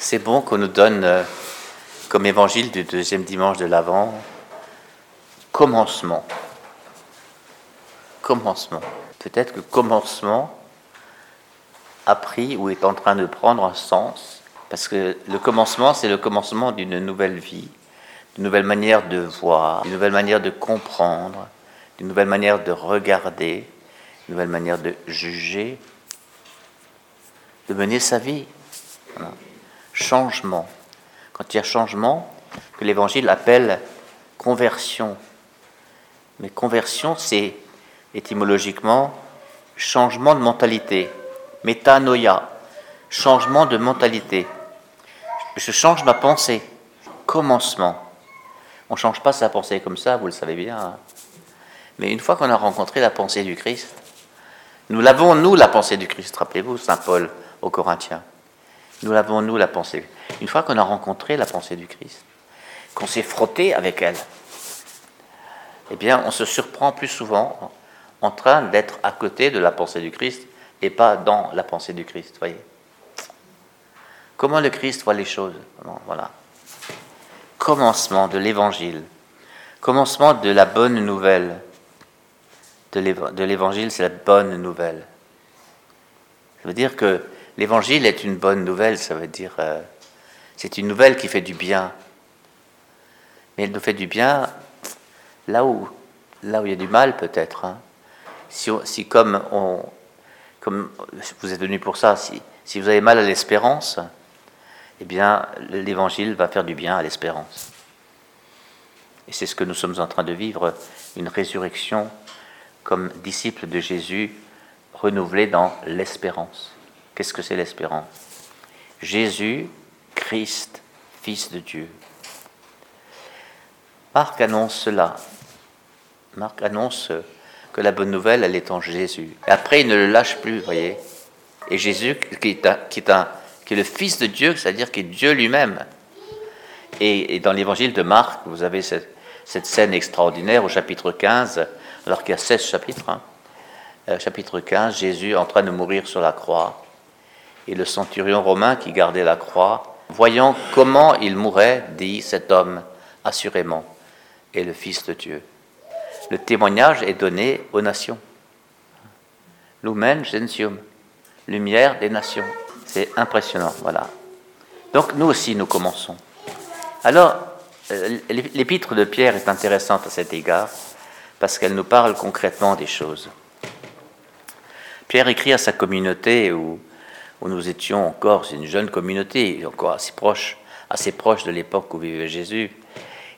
C'est bon qu'on nous donne euh, comme évangile du deuxième dimanche de l'Avent, commencement. Commencement. Peut-être que commencement a pris ou est en train de prendre un sens, parce que le commencement, c'est le commencement d'une nouvelle vie, d'une nouvelle manière de voir, d'une nouvelle manière de comprendre, d'une nouvelle manière de regarder, d'une nouvelle manière de juger, de mener sa vie. Changement. Quand il y a changement, que l'Évangile appelle conversion. Mais conversion, c'est étymologiquement changement de mentalité. Métanoïa, changement de mentalité. Je change ma pensée. Commencement. On ne change pas sa pensée comme ça, vous le savez bien. Mais une fois qu'on a rencontré la pensée du Christ, nous l'avons, nous, la pensée du Christ, rappelez-vous, Saint Paul aux Corinthiens. Nous l'avons, nous, la pensée. Une fois qu'on a rencontré la pensée du Christ, qu'on s'est frotté avec elle, eh bien, on se surprend plus souvent en train d'être à côté de la pensée du Christ et pas dans la pensée du Christ. Voyez. Comment le Christ voit les choses? Voilà. Commencement de l'Évangile. Commencement de la bonne nouvelle. De l'Évangile, c'est la bonne nouvelle. Ça veut dire que L'évangile est une bonne nouvelle, ça veut dire euh, c'est une nouvelle qui fait du bien. Mais elle nous fait du bien là où, là où il y a du mal peut-être. Hein. Si, si, comme, comme vous êtes venu pour ça, si, si vous avez mal à l'espérance, eh bien l'évangile va faire du bien à l'espérance. Et c'est ce que nous sommes en train de vivre, une résurrection comme disciples de Jésus renouvelée dans l'espérance. Qu'est-ce que c'est l'espérance Jésus, Christ, Fils de Dieu. Marc annonce cela. Marc annonce que la bonne nouvelle, elle est en Jésus. Après, il ne le lâche plus, vous voyez. Et Jésus, qui est, qui est, qui est le Fils de Dieu, c'est-à-dire qui est Dieu lui-même. Et, dans l'évangile de Marc, vous avez cette, scène extraordinaire au chapitre 15, alors qu'il y a 16 chapitres. Hein. Euh, chapitre 15, Jésus en train de mourir sur la croix. Et le centurion romain qui gardait la croix, voyant comment il mourait, dit cet homme, assurément, est le Fils de Dieu. Le témoignage est donné aux nations. Lumen gentium, lumière des nations. C'est impressionnant, voilà. Donc nous aussi, nous commençons. Alors, euh, l'épître de Pierre est intéressante à cet égard, parce qu'elle nous parle concrètement des choses. Pierre écrit à sa communauté où où nous étions encore, une jeune communauté, encore assez proche, assez proche de l'époque où vivait Jésus.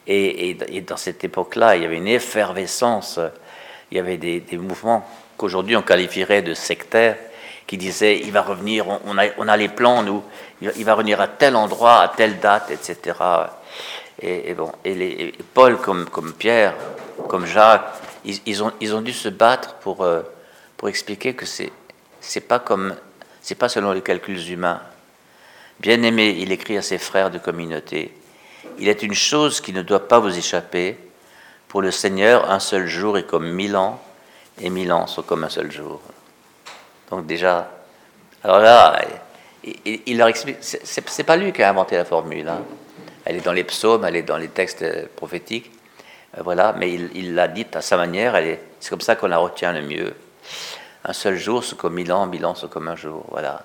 Et, dans cette époque-là, il y avait une effervescence, il y avait des, mouvements qu'aujourd'hui on qualifierait de sectaires, qui disaient il va revenir, on, a, les plans, nous, il va revenir à tel endroit, à telle date, etc. Et, bon, et, les, Paul, comme, Pierre, comme Jacques, ils, ont, dû se battre pour, euh, expliquer que c'est pas comme c'est pas selon les calculs humains. Bien-aimé, il écrit à ses frères de communauté, il est une chose qui ne doit pas vous échapper. Pour le Seigneur, un seul jour est comme mille ans, et mille ans sont comme un seul jour. Donc déjà, alors là, il, leur explique, c'est pas lui qui a inventé la formule. Hein. Elle est dans les psaumes, elle est dans les textes prophétiques, euh, voilà. Mais il l'a dite à sa manière. C'est comme ça qu'on la retient le mieux. Un seul jour, c'est comme mille ans, mille ans, c'est comme un jour. Voilà.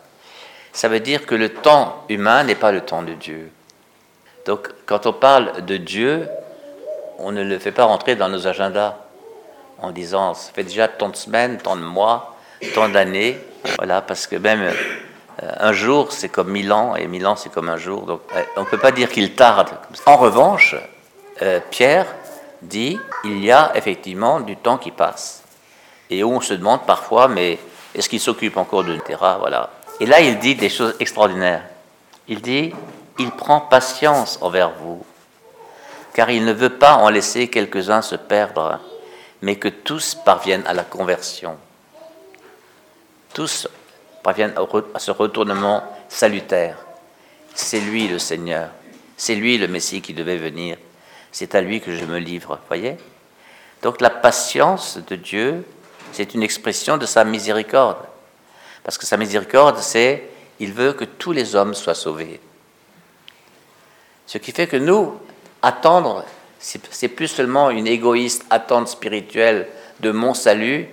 Ça veut dire que le temps humain n'est pas le temps de Dieu. Donc, quand on parle de Dieu, on ne le fait pas rentrer dans nos agendas en disant ça fait déjà tant de semaines, tant de mois, tant d'années. Voilà, parce que même euh, un jour, c'est comme mille ans, et mille ans, c'est comme un jour. Donc, euh, on ne peut pas dire qu'il tarde. En revanche, euh, Pierre dit il y a effectivement du temps qui passe et où on se demande parfois, mais est-ce qu'il s'occupe encore de terrain voilà. Et là, il dit des choses extraordinaires. Il dit, il prend patience envers vous, car il ne veut pas en laisser quelques-uns se perdre, mais que tous parviennent à la conversion. Tous parviennent à ce retournement salutaire. C'est lui le Seigneur, c'est lui le Messie qui devait venir, c'est à lui que je me livre, voyez Donc la patience de Dieu, c'est une expression de sa miséricorde. Parce que sa miséricorde, c'est il veut que tous les hommes soient sauvés. Ce qui fait que nous, attendre, c'est plus seulement une égoïste attente spirituelle de mon salut,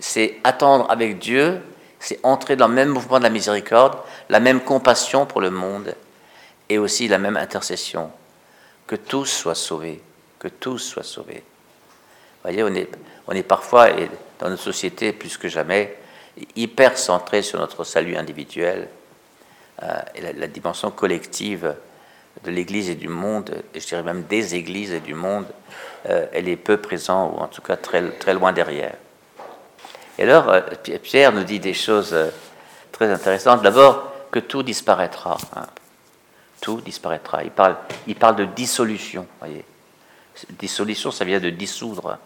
c'est attendre avec Dieu, c'est entrer dans le même mouvement de la miséricorde, la même compassion pour le monde et aussi la même intercession. Que tous soient sauvés, que tous soient sauvés. Voyez, on est, parfois, dans notre société plus que jamais, hyper centré sur notre salut individuel euh, et la, dimension collective de l'Église et du monde, et je dirais même des Églises et du monde, euh, elle est peu présente, ou en tout cas très, très loin derrière. Et alors, euh, Pierre nous dit des choses très intéressantes. D'abord, que tout disparaîtra. Hein. Tout disparaîtra. Il parle, il parle de dissolution. Voyez. Dissolution, ça vient de dissoudre.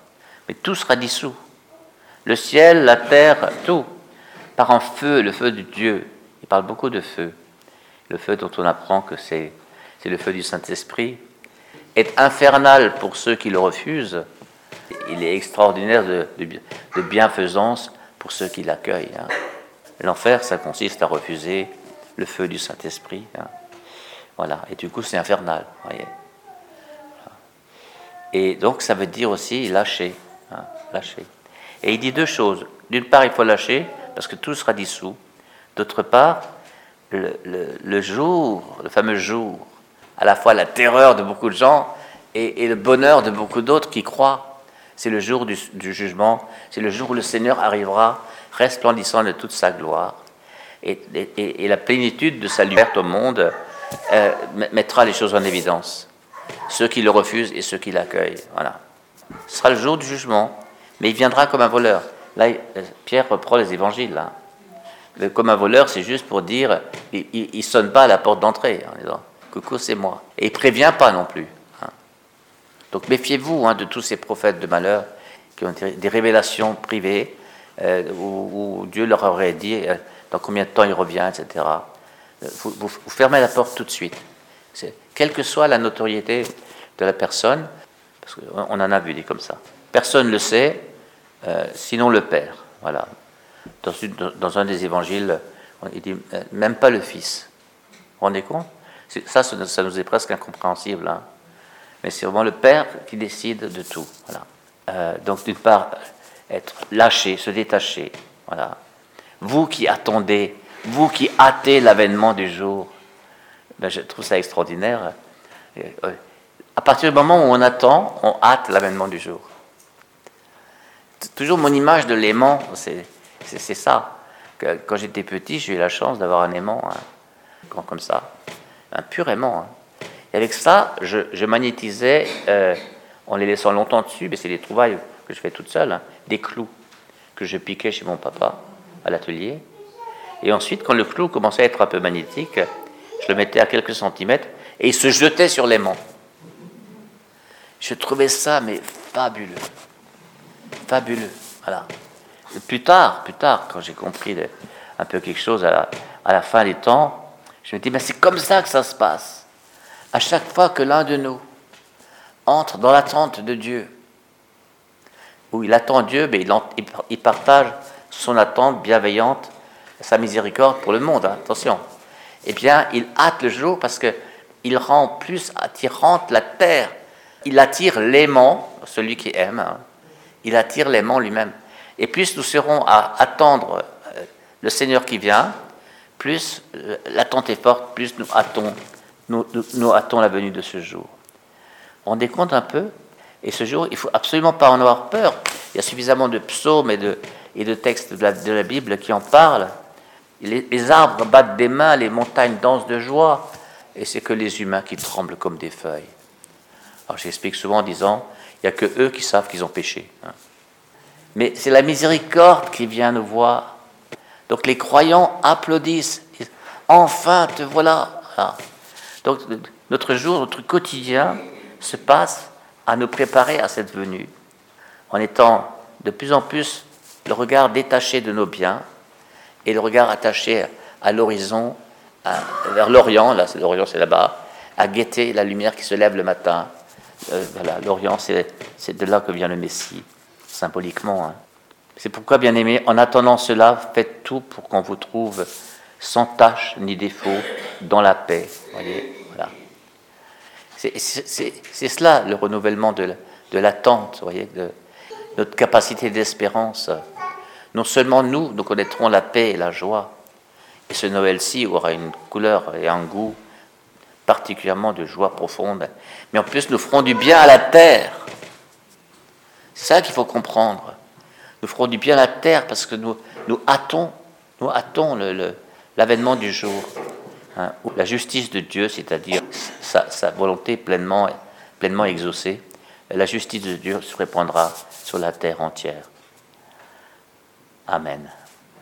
Mais tout sera dissous. Le ciel, la terre, tout. Par un feu, le feu de Dieu. Il parle beaucoup de feu. Le feu dont on apprend que c'est, le feu du Saint-Esprit. Est infernal pour ceux qui le refusent. Il est extraordinaire de, de, bienfaisance pour ceux qui l'accueillent. Hein. L'enfer, ça consiste à refuser le feu du Saint-Esprit. Hein. Voilà. Et du coup, c'est infernal. Voyez. Et donc, ça veut dire aussi lâcher. Lâcher. Et il dit deux choses. D'une part, il faut lâcher, parce que tout sera dissous. D'autre part, le, jour, le fameux jour, à la fois la terreur de beaucoup de gens et, le bonheur de beaucoup d'autres qui croient, c'est le jour du, jugement, c'est le jour où le Seigneur arrivera resplendissant de toute sa gloire. Et, la plénitude de sa liberté au monde euh, mettra les choses en évidence. Ceux qui le refusent et ceux qui l'accueillent. Voilà. Ce sera le jour du jugement mais il viendra comme un voleur. Là, Pierre reprend les évangiles. Là. Comme un voleur, c'est juste pour dire, il ne sonne pas à la porte d'entrée en disant, coucou, c'est moi. Et il prévient pas non plus. Hein. Donc méfiez-vous hein, de tous ces prophètes de malheur qui ont des révélations privées euh, où, Dieu leur aurait dit euh, dans combien de temps il revient, etc. Vous, vous, fermez la porte tout de suite. Quelle que soit la notoriété de la personne, parce qu'on en a vu des comme ça. Personne ne le sait, euh, sinon le Père. Voilà. Dans, un des évangiles, il dit euh, même pas le Fils. Vous vous rendez compte? Ça, ça nous est presque incompréhensible. Hein. Mais c'est vraiment le Père qui décide de tout. Voilà. Euh, donc, d'une part, être lâché, se détacher. Voilà. Vous qui attendez, vous qui hâtez l'avènement du jour, ben, je trouve ça extraordinaire. À partir du moment où on attend, on hâte l'avènement du jour toujours mon image de l'aimant, c'est ça. quand j'étais petit, j'ai eu la chance d'avoir un aimant, hein, comme ça, un pur aimant. Hein. Et avec ça, je, magnétisais, euh, en les laissant longtemps dessus, mais c'est des trouvailles que je fais toute seule, hein, des clous que je piquais chez mon papa à l'atelier. Et ensuite, quand le clou commençait à être un peu magnétique, je le mettais à quelques centimètres et il se jetait sur l'aimant. Je trouvais ça, mais fabuleux fabuleux. Voilà. plus tard, plus tard, quand j'ai compris un peu quelque chose à la, fin des temps, je me dis, mais c'est comme ça que ça se passe. À chaque fois que l'un de nous entre dans l'attente de Dieu, où il attend Dieu, mais il, partage son attente bienveillante, sa miséricorde pour le monde, hein, attention. Eh bien, il hâte le jour parce que il rend plus attirante la terre. Il attire l'aimant, celui qui aime, hein, il attire l'aimant lui-même. Et plus nous serons à attendre euh, le Seigneur qui vient, plus euh, l'attente est forte, plus nous hâtons, nous, nous, la venue de ce jour. On rendez compte un peu? Et ce jour, il faut absolument pas en avoir peur. Il y a suffisamment de psaumes et de, et de textes de la, Bible qui en parlent. Les, les, arbres battent des mains, les montagnes dansent de joie, et c'est que les humains qui tremblent comme des feuilles. Alors j'explique souvent en disant, il n'y a que eux qui savent qu'ils ont péché. Hein. Mais c'est la miséricorde qui vient nous voir. Donc les croyants applaudissent. Enfin, te voilà. Donc notre jour, notre quotidien se passe à nous préparer à cette venue, en étant de plus en plus le regard détaché de nos biens et le regard attaché à l'horizon, vers l'Orient, là l'Orient, c'est là-bas, à guetter la lumière qui se lève le matin, euh, voilà, l'Orient, c'est de là que vient le Messie, symboliquement. Hein. C'est pourquoi, bien aimé, en attendant cela, faites tout pour qu'on vous trouve sans tâche ni défaut dans la paix. Voilà. C'est cela le renouvellement de l'attente, voyez, de notre capacité d'espérance. Non seulement nous, nous connaîtrons la paix et la joie, et ce Noël-ci aura une couleur et un goût particulièrement de joie profonde, mais en plus nous ferons du bien à la terre. C'est ça qu'il faut comprendre. Nous ferons du bien à la terre parce que nous, nous hâtons, nous hâtons l'avènement du jour. Hein, où la justice de Dieu, c'est-à-dire sa, volonté pleinement, pleinement exaucée, la justice de Dieu se répandra sur la terre entière. Amen.